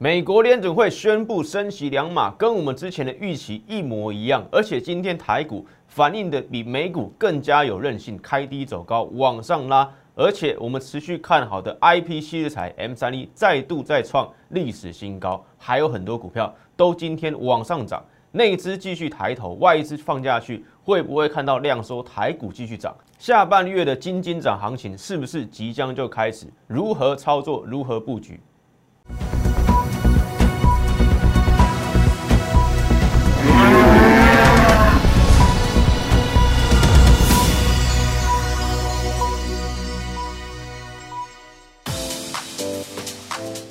美国联准会宣布升息两码，跟我们之前的预期一模一样，而且今天台股反应的比美股更加有韧性，开低走高往上拉，而且我们持续看好的 IP 矽智财 M 三一再度再创历史新高，还有很多股票都今天往上涨，内资继续抬头，外资放下去，会不会看到量缩，台股继续涨？下半月的金金涨行情是不是即将就开始？如何操作？如何布局？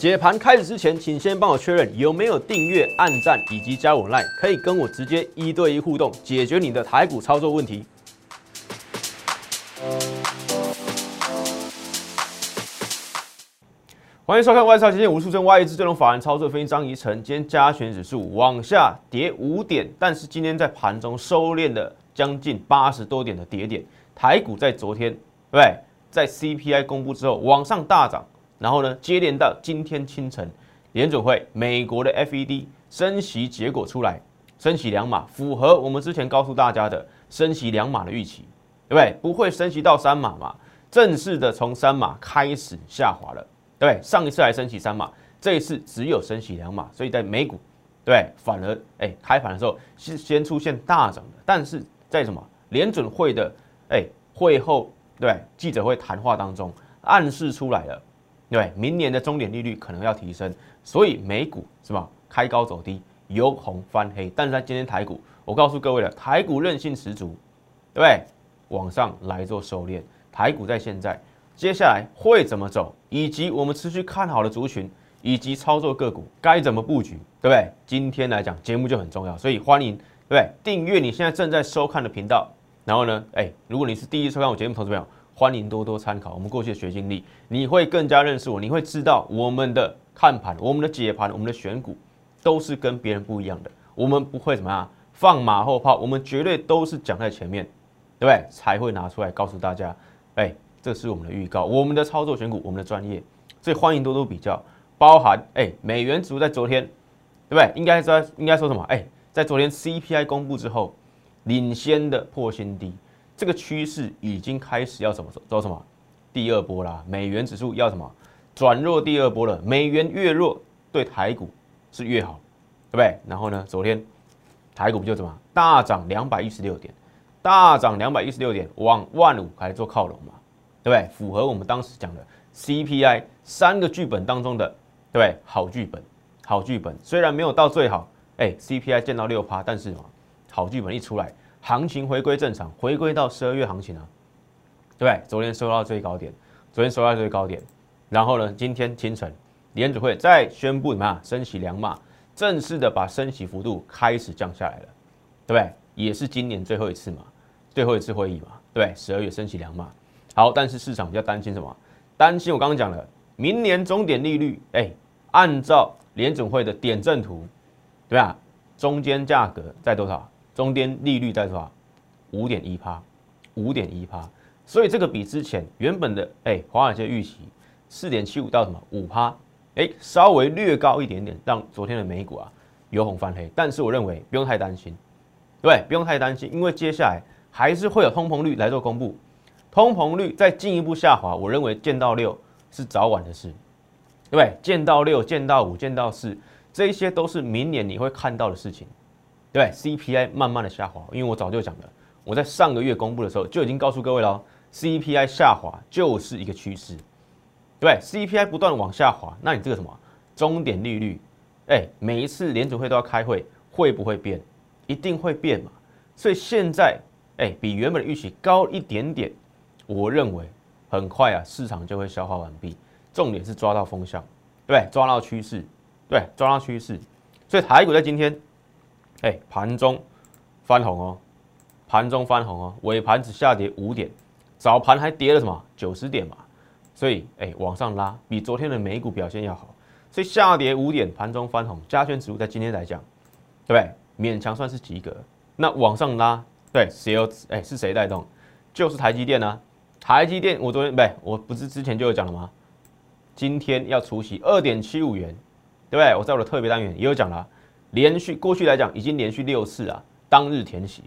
解盘开始之前，请先帮我确认有没有订阅、按赞以及加我 Line，可以跟我直接一对一互动，解决你的台股操作问题。欢迎收看《外超前线》，无数真外资最终法人操作分析，张宜晨。今天加权指数往下跌五点，但是今天在盘中收敛了将近八十多点的跌点。台股在昨天对，在 CPI 公布之后往上大涨，然后呢，接连到今天清晨，联准会美国的 FED 升息结果出来，升息两码，符合我们之前告诉大家的升息两码的预期，对不对？不会升息到三码嘛？正式的从三码开始下滑了。对，上一次还升息三码，这一次只有升息两码，所以在美股，对，反而哎开盘的时候是先出现大涨的，但是在什么联准会的哎会后对记者会谈话当中暗示出来了，对，明年的终点利率可能要提升，所以美股是吧开高走低，由红翻黑，但是在今天台股，我告诉各位了，台股韧性十足，对不对？往上来做收敛，台股在现在。接下来会怎么走，以及我们持续看好的族群，以及操作个股该怎么布局，对不对？今天来讲节目就很重要，所以欢迎对不对？订阅你现在正在收看的频道，然后呢，哎，如果你是第一次收看我节目，投资朋友，欢迎多多参考我们过去的学经历，你会更加认识我，你会知道我们的看盘、我们的解盘、我们的选股都是跟别人不一样的，我们不会怎么样放马后炮，我们绝对都是讲在前面，对不对？才会拿出来告诉大家，哎。这是我们的预告，我们的操作选股，我们的专业，所以欢迎多多比较，包含哎，美元指数在昨天，对不对？应该在应该说什么？哎，在昨天 CPI 公布之后，领先的破新低，这个趋势已经开始要怎么走？走什么？第二波啦，美元指数要什么？转弱第二波了，美元越弱，对台股是越好，对不对？然后呢，昨天台股不就怎么大涨两百一十六点，大涨两百一十六点，往万五开始做靠拢嘛？对不对？符合我们当时讲的 CPI 三个剧本当中的，对不对？好剧本，好剧本。虽然没有到最好，哎，CPI 见到六趴，但是嘛，好剧本一出来，行情回归正常，回归到十二月行情啊，对不对？昨天收到最高点，昨天收到最高点，然后呢，今天清晨联准会再宣布什么啊？升息两码，正式的把升息幅度开始降下来了，对不对？也是今年最后一次嘛，最后一次会议嘛，对不对？十二月升息两码。好，但是市场比较担心什么？担心我刚刚讲了，明年终点利率，哎，按照联准会的点阵图，对吧？中间价格在多少？中间利率在多少？五点一趴，五点一趴。所以这个比之前原本的哎，华尔街预期四点七五到什么五趴，哎，稍微略高一点点，让昨天的美股啊由红翻黑。但是我认为不用太担心，对，不用太担心，因为接下来还是会有通膨率来做公布。通膨率再进一步下滑，我认为见到六是早晚的事，对不对？见到六、见到五、见到四，这些都是明年你会看到的事情，对？CPI 慢慢的下滑，因为我早就讲了，我在上个月公布的时候就已经告诉各位了，CPI 下滑就是一个趋势，对？CPI 不断往下滑，那你这个什么终点利率，哎，每一次联准会都要开会，会不会变？一定会变嘛。所以现在哎，比原本的预期高一点点。我认为很快啊，市场就会消化完毕。重点是抓到风向，对，抓到趋势，对，抓到趋势。所以台股在今天，哎，盘中翻红哦，盘中翻红哦，尾盘只下跌五点，早盘还跌了什么九十点嘛。所以哎，往上拉，比昨天的美股表现要好。所以下跌五点，盘中翻红，加权指数在今天来讲，对不对？勉强算是及格。那往上拉，对，谁有？哎，是谁带动？就是台积电呢、台积电，我昨天不对，我不是之前就有讲了吗？今天要除息二点七五元，对不对？我在我的特别单元也有讲了，连续过去来讲已经连续六次啊，当日填息，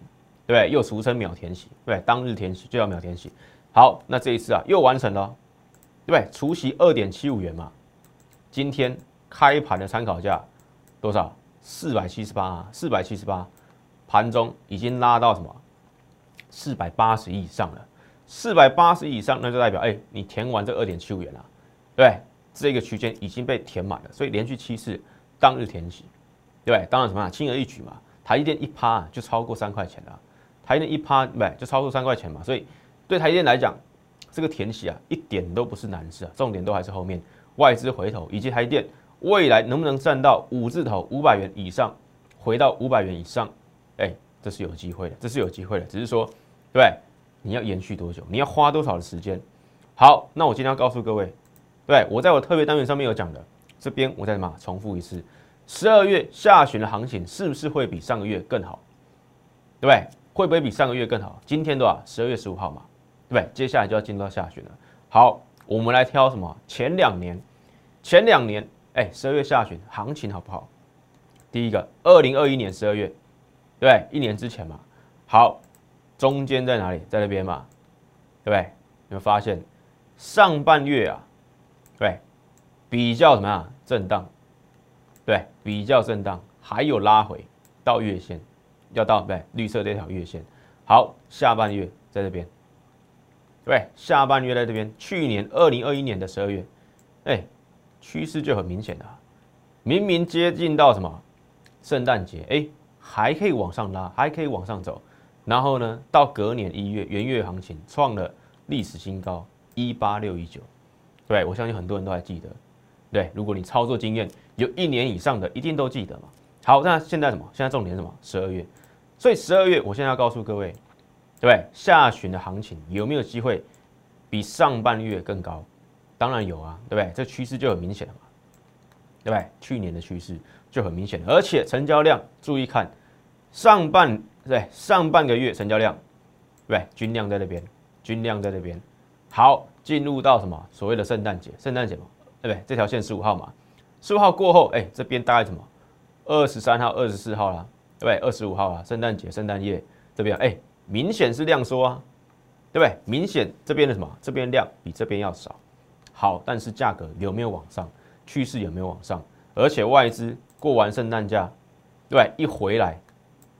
对不对？又俗称秒填息，对，当日填息就叫秒填息。好，那这一次啊又完成了，对不对？除息二点七五元嘛，今天开盘的参考价多少？四百七十八啊，四百七十八，盘中已经拉到什么？四百八十以上了，四百八十以上，那就代表哎，你填完这二点七五元了，对，这个区间已经被填满了，所以连续七次当日填息，对不对？当然什么啊，轻而易举嘛，台积电一趴就超过三块钱了，台积电一趴对，就超过三块钱嘛，所以对台积电来讲，这个填息啊一点都不是难事啊，重点都还是后面外资回头以及台积电未来能不能站到五字头五百元以上，回到五百元以上，哎，这是有机会的，这是有机会的，只是说。对，你要延续多久？你要花多少的时间？好，那我今天要告诉各位，对，我在我特别单元上面有讲的，这边我再什么重复一次，十二月下旬的行情是不是会比上个月更好？对不对？会不会比上个月更好？今天多少？十二月十五号嘛，对不对？接下来就要进入到下旬了。好，我们来挑什么？前两年，前两年，哎，十二月下旬行情好不好？第一个，二零二一年十二月，对不对？一年之前嘛，好。中间在哪里？在那边嘛，对不对？有没有发现上半月啊，对，比较怎么样？震荡，对，比较震荡，还有拉回到月线，要到对绿色这条月线。好，下半月在这边，对，下半月在这边。去年二零二一年的十二月，哎，趋势就很明显了，明明接近到什么圣诞节，哎，还可以往上拉，还可以往上走。然后呢，到隔年一月，元月行情创了历史新高一八六一九，对，我相信很多人都还记得。对，如果你操作经验有一年以上的，一定都记得嘛。好，那现在什么？现在重点是什么？十二月。所以十二月，我现在要告诉各位，对，下旬的行情有没有机会比上半月更高？当然有啊，对不对？这趋势就很明显了嘛，对不对？去年的趋势就很明显，而且成交量，注意看上半。对，上半个月成交量，对，均量在那边，均量在那边。好，进入到什么所谓的圣诞节？圣诞节嘛，对不对？这条线十五号嘛，十五号过后，哎，这边大概什么？二十三号、二十四号啦，对不对？二十五号啊，圣诞节、圣诞夜这边，哎，明显是量缩啊，对不对？明显这边的什么？这边量比这边要少。好，但是价格有没有往上？趋势有没有往上？而且外资过完圣诞假，对，一回来。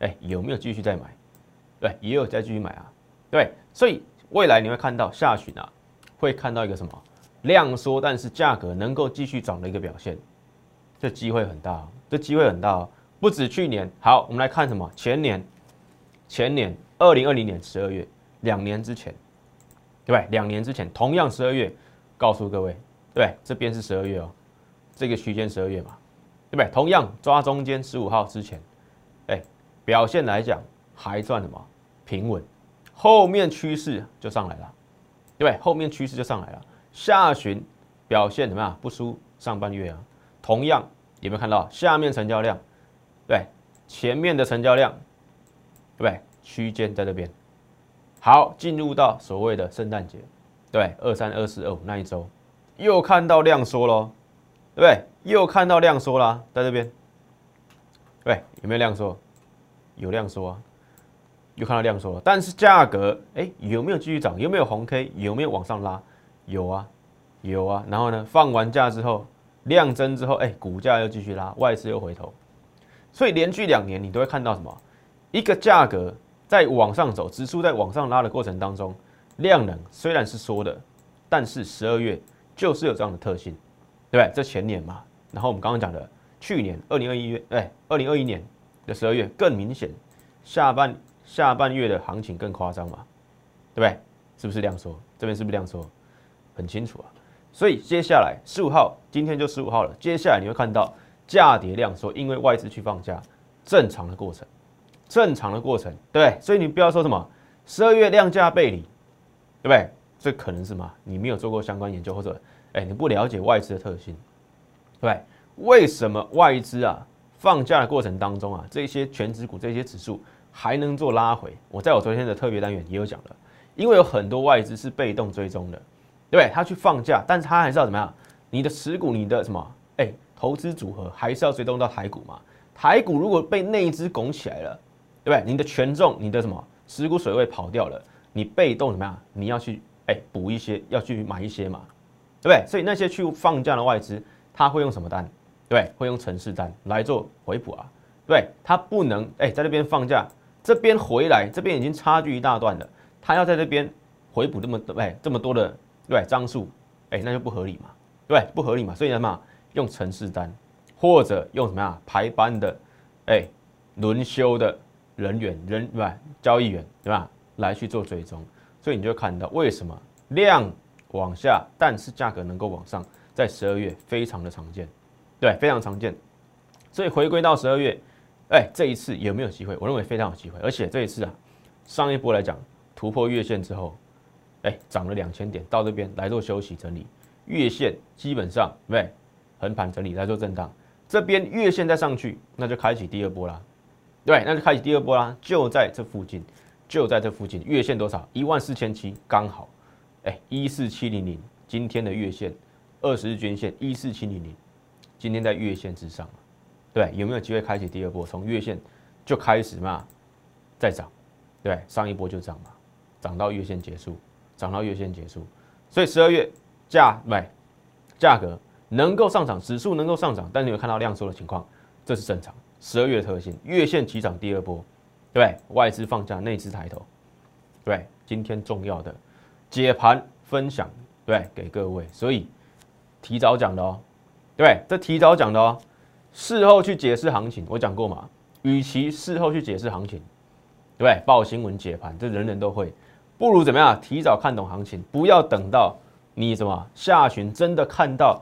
哎，有没有继续再买？对，也有再继续买啊。对，所以未来你会看到下旬啊，会看到一个什么量缩，但是价格能够继续涨的一个表现，这机会很大，这机会很大。不止去年，好，我们来看什么？前年，前年二零二零年十二月，两年之前，对不对？两年之前同样十二月，告诉各位，对，这边是十二月哦，这个区间十二月嘛，对不对？同样抓中间十五号之前。哎表现来讲还算什么平稳，后面趋势就上来了，对不对？后面趋势就上来了。下旬表现怎么样？不输上半月啊。同样有没有看到下面成交量？对，前面的成交量，对不对？区间在这边。好，进入到所谓的圣诞节，对，二三、二四、二五那一周，又看到量缩喽，对不对？又看到量缩啦，在这边，对，有没有量缩？有量缩啊，又看到量缩了，但是价格哎、有没有继续涨？有没有红 K？有没有往上拉？有啊，有啊。然后呢，放完假之后量增之后，哎、股价又继续拉，外资又回头，所以连续两年你都会看到什么？一个价格在往上走，指数在往上拉的过程当中，量能虽然是缩的，但是十二月就是有这样的特性，对不对？这前年嘛，然后我们刚刚讲的去年二零二一月，哎，二零二一年的。十二月更明显，下半下半月的行情更夸张嘛，对不对？是不是量缩？这边是不是量缩？很清楚啊。所以接下来十五号，今天就十五号了。接下来你会看到价跌量缩，因为外资去放假，正常的过程，正常的过程，对？所以你不要说什么十二月量价背离，对不对？这可能是嘛？你没有做过相关研究，或者哎，你不了解外资的特性，对？为什么外资啊？放假的过程当中啊，这些权值股、这些指数还能做拉回。我在我昨天的特别单元也有讲了，因为有很多外资是被动追踪的，对不对？他去放假，但是他还是要怎么样？你的持股、你的什么？哎，投资组合还是要追踪到台股嘛。台股如果被内资拱起来了，对不对？你的权重，你的什么持股水位跑掉了，你被动怎么样？你要去哎补一些，要去买一些嘛，对不对？所以那些去放假的外资，他会用什么单？对，会用程式单来做回补啊。对，他不能哎在这边放假，这边回来，这边已经差距一大段了，他要在这边回补这么多哎这么多的对张数，哎那就不合理嘛，对，不合理嘛。所以什么用程式单，或者用什么呀排班的哎轮休的。人员人对吧？交易员对吧？来去做追踪，所以你就看到为什么量往下，但是价格能够往上，在十二月非常的常见，对，非常常见。所以回归到十二月，哎，这一次有没有机会？我认为非常有机会，而且这一次啊，上一波来讲突破月线之后，哎，涨了两千点，到这边来做休息整理，月线基本上对横盘整理来做震荡，这边月线再上去，那就开启第二波啦。对，那就开启第二波啦，就在这附近，就在这附近，月线多少？一万四千七，刚好，哎，一四七零零，今天的月线，二十日均线一四七零零，今天在月线之上，对，有没有机会开启第二波？从月线就开始嘛，再涨，对，上一波就涨嘛，涨到月线结束，涨到月线结束，所以十二月价买价格能够上涨，指数能够上涨，但你有看到量缩的情况，这是正常。十二月的特性，月线起涨第二波，对，对，外资放假，内资抬头，对，今天重要的解盘分享，对，给各位，所以提早讲的哦，对，这提早讲的哦，事后去解释行情，我讲过嘛，与其事后去解释行情，对，报新闻解盘，这人人都会，不如怎么样，提早看懂行情，不要等到你什么下旬真的看到，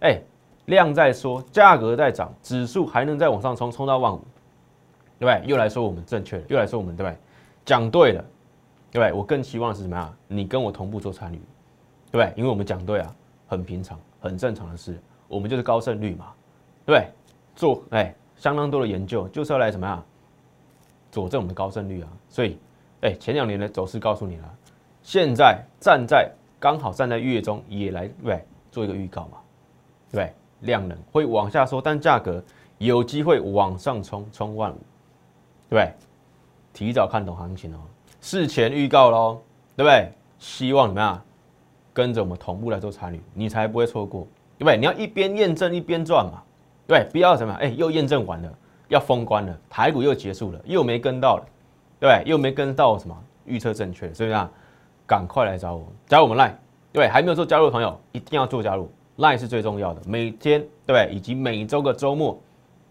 哎。量在说，价格在涨，指数还能再往上冲，冲到万五，对不对？又来说我们正确了，又来说我们对不对？讲对了，对不对？我更希望是什么样？你跟我同步做参与，对不对？因为我们讲对啊，很平常、很正常的事，我们就是高胜率嘛，对不对？做哎，相当多的研究就是要来什么呀？佐证我们的高胜率啊。所以，哎，前两年的走势告诉你了，现在站在刚好站在月中也来对？做一个预告嘛，对？量能会往下收，但价格有机会往上冲，冲万五，对？提早看懂行情哦，事前预告喽，对不对？希望怎么样？跟着我们同步来做参与，你才不会错过，对不对？你要一边验证一边赚嘛，对不对？不要什么？哎，又验证完了，要封关了，台股又结束了，又没跟到了，对？又没跟到什么？预测正确，所以啊，赶快来找我，加入我们 Line，对？还没有做加入的朋友，一定要做加入。Line 是最重要的，每天对？以及每周的周末，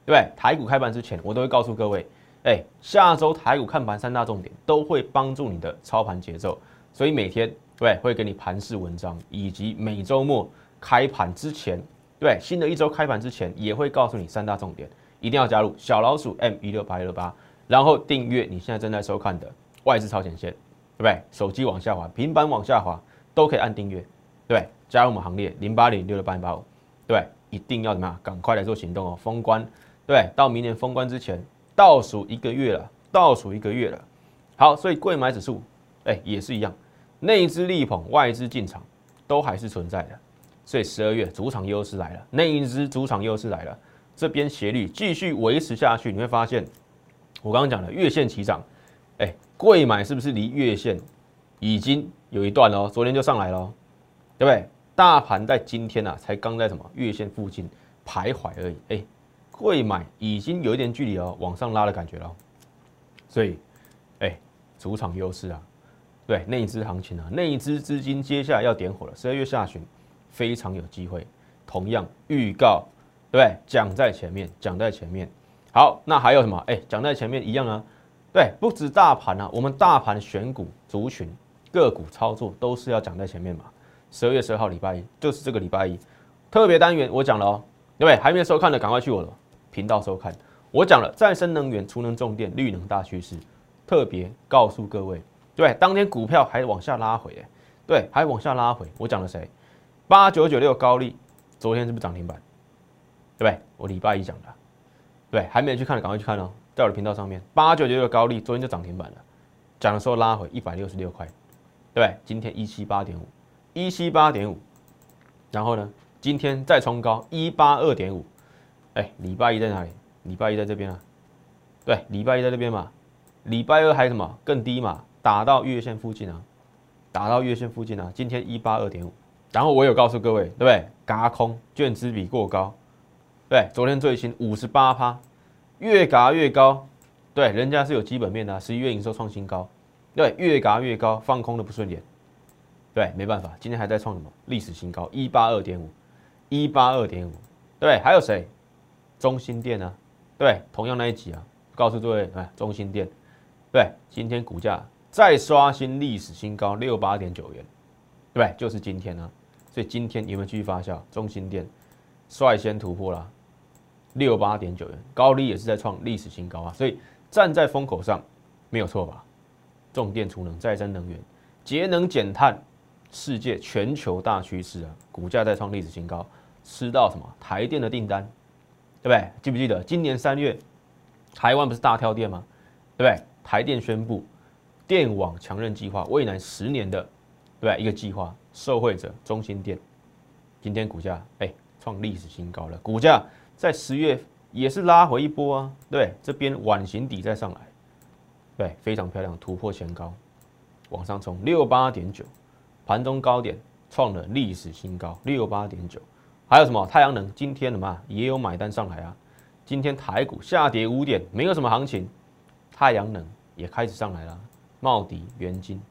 对？台股开盘之前，我都会告诉各位，哎，下周台股看盘三大重点都会帮助你的操盘节奏，所以每天对会给你盘势文章，以及每周末开盘之前，对新的一周开盘之前也会告诉你三大重点，一定要加入小老鼠 M 一六八一六八，然后订阅你现在正在收看的外资超前线，对不对？手机往下滑，平板往下滑都可以按订阅，对。加入我们行列，零八零六六八零八五，对，一定要怎么样？赶快来做行动哦！封关，对，到明年封关之前倒数一个月了，倒数一个月了。好，所以贵买指数，哎，也是一样，内资力捧，外资进场，都还是存在的。所以十二月主场优势来了，内资主场优势来了，这边斜率继续维持下去，你会发现，我刚刚讲的月线起涨，哎，贵买是不是离月线已经有一段了？昨天就上来了，对不对？大盘在今天啊，才刚在什么月线附近徘徊而已。哎，贵买已经有一点距离哦，往上拉的感觉了。所以，哎，主场优势啊，对内资行情啊，内资资金接下来要点火了。十二月下旬非常有机会。同样预告，对不对？讲在前面，讲在前面。好，那还有什么？哎，讲在前面一样啊。对，不止大盘啊，我们大盘选股、族群、个股操作都是要讲在前面嘛。十二月十二号礼拜一，就是这个礼拜一，特别单元我讲了哦，对不对？还没收看的赶快去我的频道收看。我讲了再生能源、储能重电、绿能大趋势，特别告诉各位，对，当天股票还往下拉回，哎，对，还往下拉回。我讲了谁？八九九六高利，昨天是不是涨停板？对不对？我礼拜一讲的，对，还没去看的赶快去看哦，在我的频道上面，八九九六高利昨天就涨停板了，讲的时候拉回一百六十六块，对？今天一七八点五。一七八点五，然后呢，今天再冲高一八二点五，哎，礼拜一在哪里？礼拜一在这边啊。对，礼拜一在这边嘛。礼拜二还什么更低嘛？打到月线附近啊，打到月线附近啊。今天一八二点五，然后我有告诉各位，对不对？轧空，券资比过高。对，昨天最新五十八趴，越嘎越高。对，人家是有基本面的，十一月营收创新高。对，越嘎越高，放空的不顺眼。对，没办法，今天还在创什么历史新高？一八二点五，一八二点五。对，还有谁？中兴电啊。对，同样那一集啊，告诉各位，哎，中兴电。对，今天股价再刷新历史新高，六八点九元。对，就是今天啊。所以今天有没有继续发酵？中兴电率先突破了六八点九元，高利也是在创历史新高啊。所以站在风口上，没有错吧？重电储能、再生能源、节能减碳，世界全球大趋势啊！股价在创历史新高，吃到什么台电的订单，对不对？记不记得今年三月，台湾不是大跳电吗？对不对？台电宣布电网强韧计划，未来十年的对不对一个计划，受惠者中心电，今天股价哎创历史新高了，股价在十月也是拉回一波啊，对，这边碗形底再上来。对，非常漂亮，突破前高，往上冲六八点九，盘中高点创了历史新高六八点九。还有什么太阳能？今天的嘛也有买单上来啊。今天台股下跌五点，没有什么行情，太阳能也开始上来了。茂迪、元晶，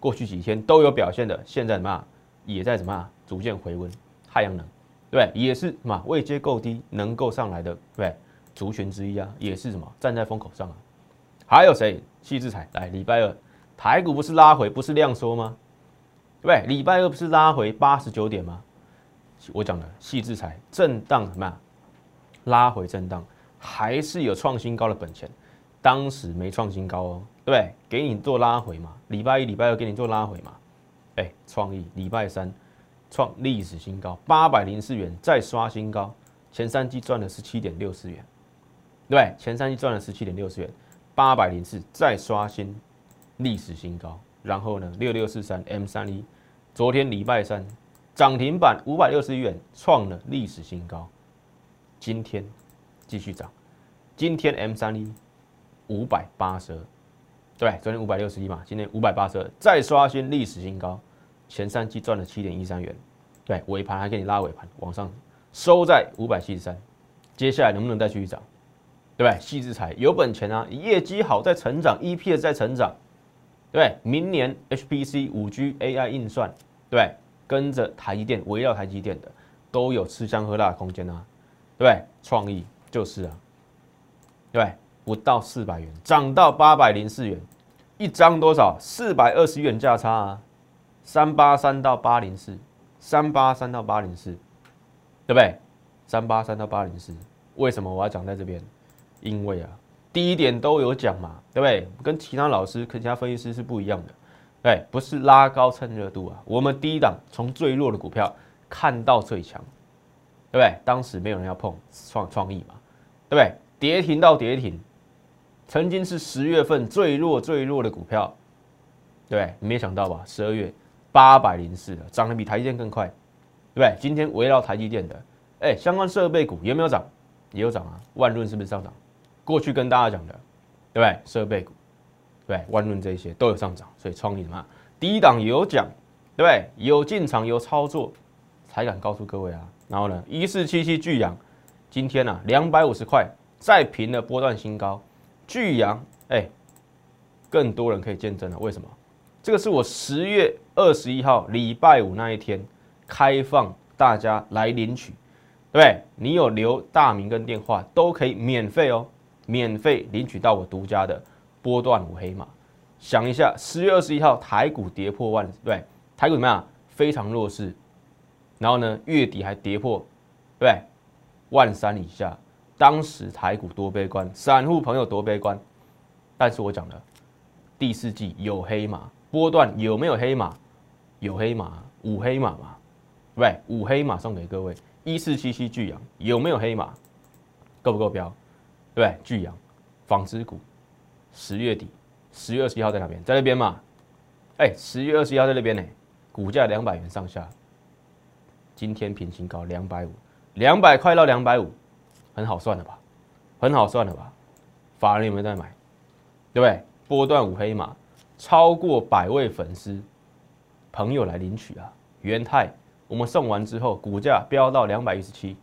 过去几天都有表现的，现在什么也在什么逐渐回温。太阳能对，也是嘛位阶够低，能够上来的对族群之一啊，也是什么站在风口上啊。还有谁？矽智财来，礼拜二台股不是拉回，不是量缩吗？对不对？礼拜二不是拉回八十九点吗？我讲的矽智财震荡什么？拉回震荡，还是有创新高的本钱。当时没创新高哦，对不对？给你做拉回嘛。礼拜一、礼拜二给你做拉回嘛。哎，创意礼拜三创历史新高，八百零四元再刷新高，前三季赚了十七点六四元，对？前三季赚了十七点六四元。八百零四再刷新历史新高，然后呢，六六四三 M 三一，昨天礼拜三涨停板五百六十一元，创了历史新高。今天继续涨，今天 M 三一五百八十二，对，昨天五百六十一嘛，今天五百八十二再刷新历史新高，前三季赚了七点一三元，对，尾盘还给你拉尾盘往上收在五百七十三，接下来能不能再继续涨？对不对？矽智财有本钱啊，业绩好在成长，EPS 在成长，对？明年 HPC、五 G、AI 运算，对？跟着台积电，围绕台积电的都有吃香喝辣的空间啊，对不对？创意就是啊，对？不到四百元，涨到八百零四元，一张多少？四百二十元价差啊，三八三到八零四，三八三到八零四，对不对？三八三到八零四，为什么我要讲在这边？因为啊，第一点都有讲嘛，对不对？跟其他老师、跟其他分析师是不一样的，对，不是拉高蹭热度啊。我们第一档从最弱的股票看到最强，对不对？当时没有人要碰创创意嘛，对不对？跌停到跌停，曾经是十月份最弱最弱的股票，对你？没想到吧？十二月八百零四了，涨得比台积电更快，对不对？今天围绕台积电的，哎，相关设备股有没有涨？也有涨啊，万润是不是上涨？过去跟大家讲的，对不对？设备股，对，万润这些都有上涨，所以创意什么？第一档有讲，对不对？有进场有操作，才敢告诉各位啊。然后呢，一四七七巨阳，今天呢两百五十块，再平了波段新高。巨阳，哎，更多人可以见证了。为什么？这个是我十月二十一号礼拜五那一天开放大家来领取，对不对？你有留大名跟电话都可以免费哦。免费领取到我独家的波段五黑马，想一下，十月二十一号台股跌破万，对，台股怎么样？非常弱势，然后呢，月底还跌破，对，万三以下，当时台股多悲观，散户朋友多悲观，但是我讲了，第四季有黑马，波段有没有黑马？有黑马，五黑马嘛，对，五黑马送给各位，一四七七巨阳有没有黑马？够不够标？对，巨阳，纺织股，十月底，十月二十一号在哪边？在那边嘛。哎，十月二十一号在那边呢，股价两百元上下。今天平新高两百五，两百块到两百五，很好算了吧？很好算了吧？法人有没有在买？对不对？波段五黑马，超过百位粉丝朋友来领取啊！元泰，我们送完之后，股价飙到两百一十七，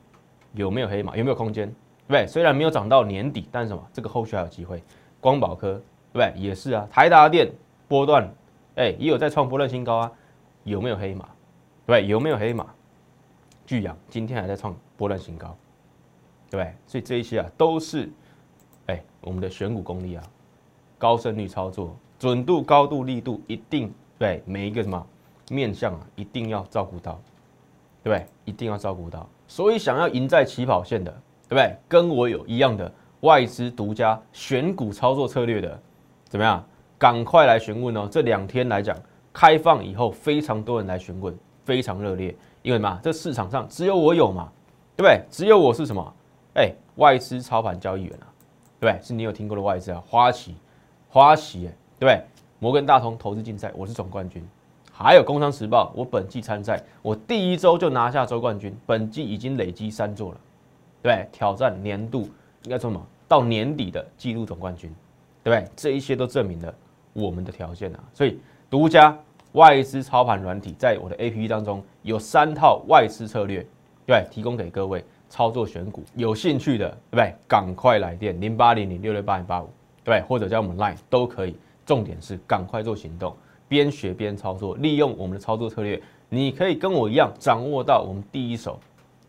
有没有黑马？有没有空间？对不对？虽然没有涨到年底，但是什么？这个后续还有机会。光宝科，对不对？也是啊。台达电波段，哎，也有在创波段新高啊。有没有黑马？对，有没有黑马？巨阳今天还在创波段新高，对不对？所以这一些啊，都是哎我们的选股功力啊，高胜率操作，准度、高度、力度，一定对每一个什么面向啊，一定要照顾到，对不对？一定要照顾到。所以想要赢在起跑线的，对不对？跟我有一样的外资独家选股操作策略的，怎么样？赶快来询问哦！这两天来讲，开放以后，非常多人来询问，非常热烈。因为嘛，这市场上只有我有嘛，对不对？只有我是什么？哎，外资操盘交易员啊，对不对？是你有听过的外资啊，花旗，花旗，哎，对不对？摩根大通投资竞赛，我是总冠军。还有工商时报，我本季参赛，我第一周就拿下周冠军，本季已经累积三座了，对不对？挑战年度应该说什么？到年底的纪录总冠军，对不对？这一些都证明了我们的条件啊，所以独家。外资操盘软体在我的 APP 当中有三套外资策略，对，提供给各位操作选股，有兴趣的，对不对？赶快来电零八零零六六八零八五，对，或者加我们 Line 都可以。重点是赶快做行动，边学边操作，利用我们的操作策略，你可以跟我一样掌握到我们第一手，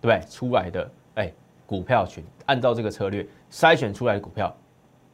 对？出来的哎股票群，按照这个策略筛选出来的股票，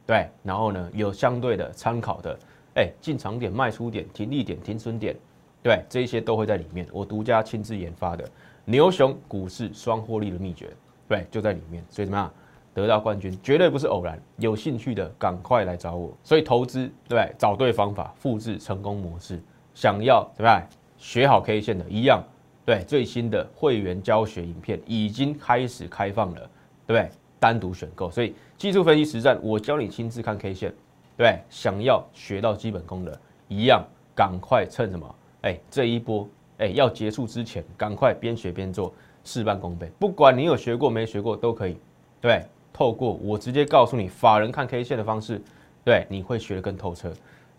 对，然后呢有相对的参考的。哎，进场点、卖出点、停利点、停损点，对，这些都会在里面。我独家亲自研发的牛熊股市双获利的秘诀，对，就在里面。所以怎么样得到冠军，绝对不是偶然。有兴趣的赶快来找我。所以投资，对，找对方法，复制成功模式。想要对不对？学好 K 线的一样，对，最新的会员教学影片已经开始开放了，对不对？单独选购。所以技术分析实战，我教你亲自看 K 线。对，想要学到基本功的，一样，赶快趁什么？哎，这一波，哎，要结束之前，赶快边学边做，事半功倍。不管你有学过没学过都可以。对，透过我直接告诉你法人看 K 线的方式，对，你会学得更透彻。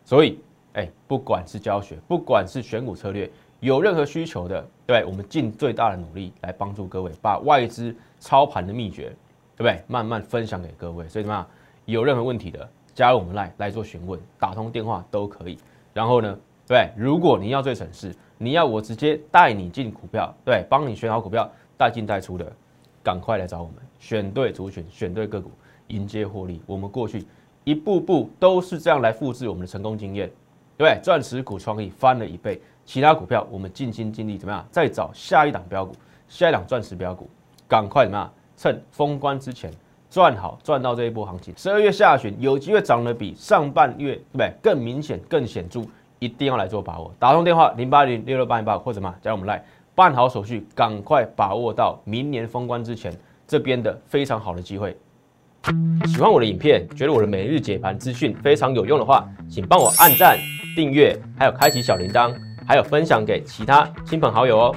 所以，哎，不管是教学，不管是选股策略，有任何需求的，对，我们尽最大的努力来帮助各位，把外资操盘的秘诀，对不对？慢慢分享给各位。所以怎么样？有任何问题的？加入我们来来做询问，打通电话都可以。然后呢，对，如果你要最省事，你要我直接带你进股票，对，帮你选好股票，带进带出的，赶快来找我们，选对族群，选对个股，迎接获利。我们过去一步步都是这样来复制我们的成功经验，对不对，钻石股创意翻了一倍，其他股票我们尽心尽力怎么样？再找下一档标股，下一档钻石标股，赶快怎么样？趁封关之前。赚好赚到这一波行情，十二月下旬有机会涨得比上半月对不对更明显更显著，一定要来做把握。打通电话零八零六六八零八或者嘛加我们来办好手续，赶快把握到明年封关之前这边的非常好的机会。喜欢我的影片，觉得我的每日解盘资讯非常有用的话，请帮我按赞、订阅，还有开启小铃铛，还有分享给其他亲朋好友哦。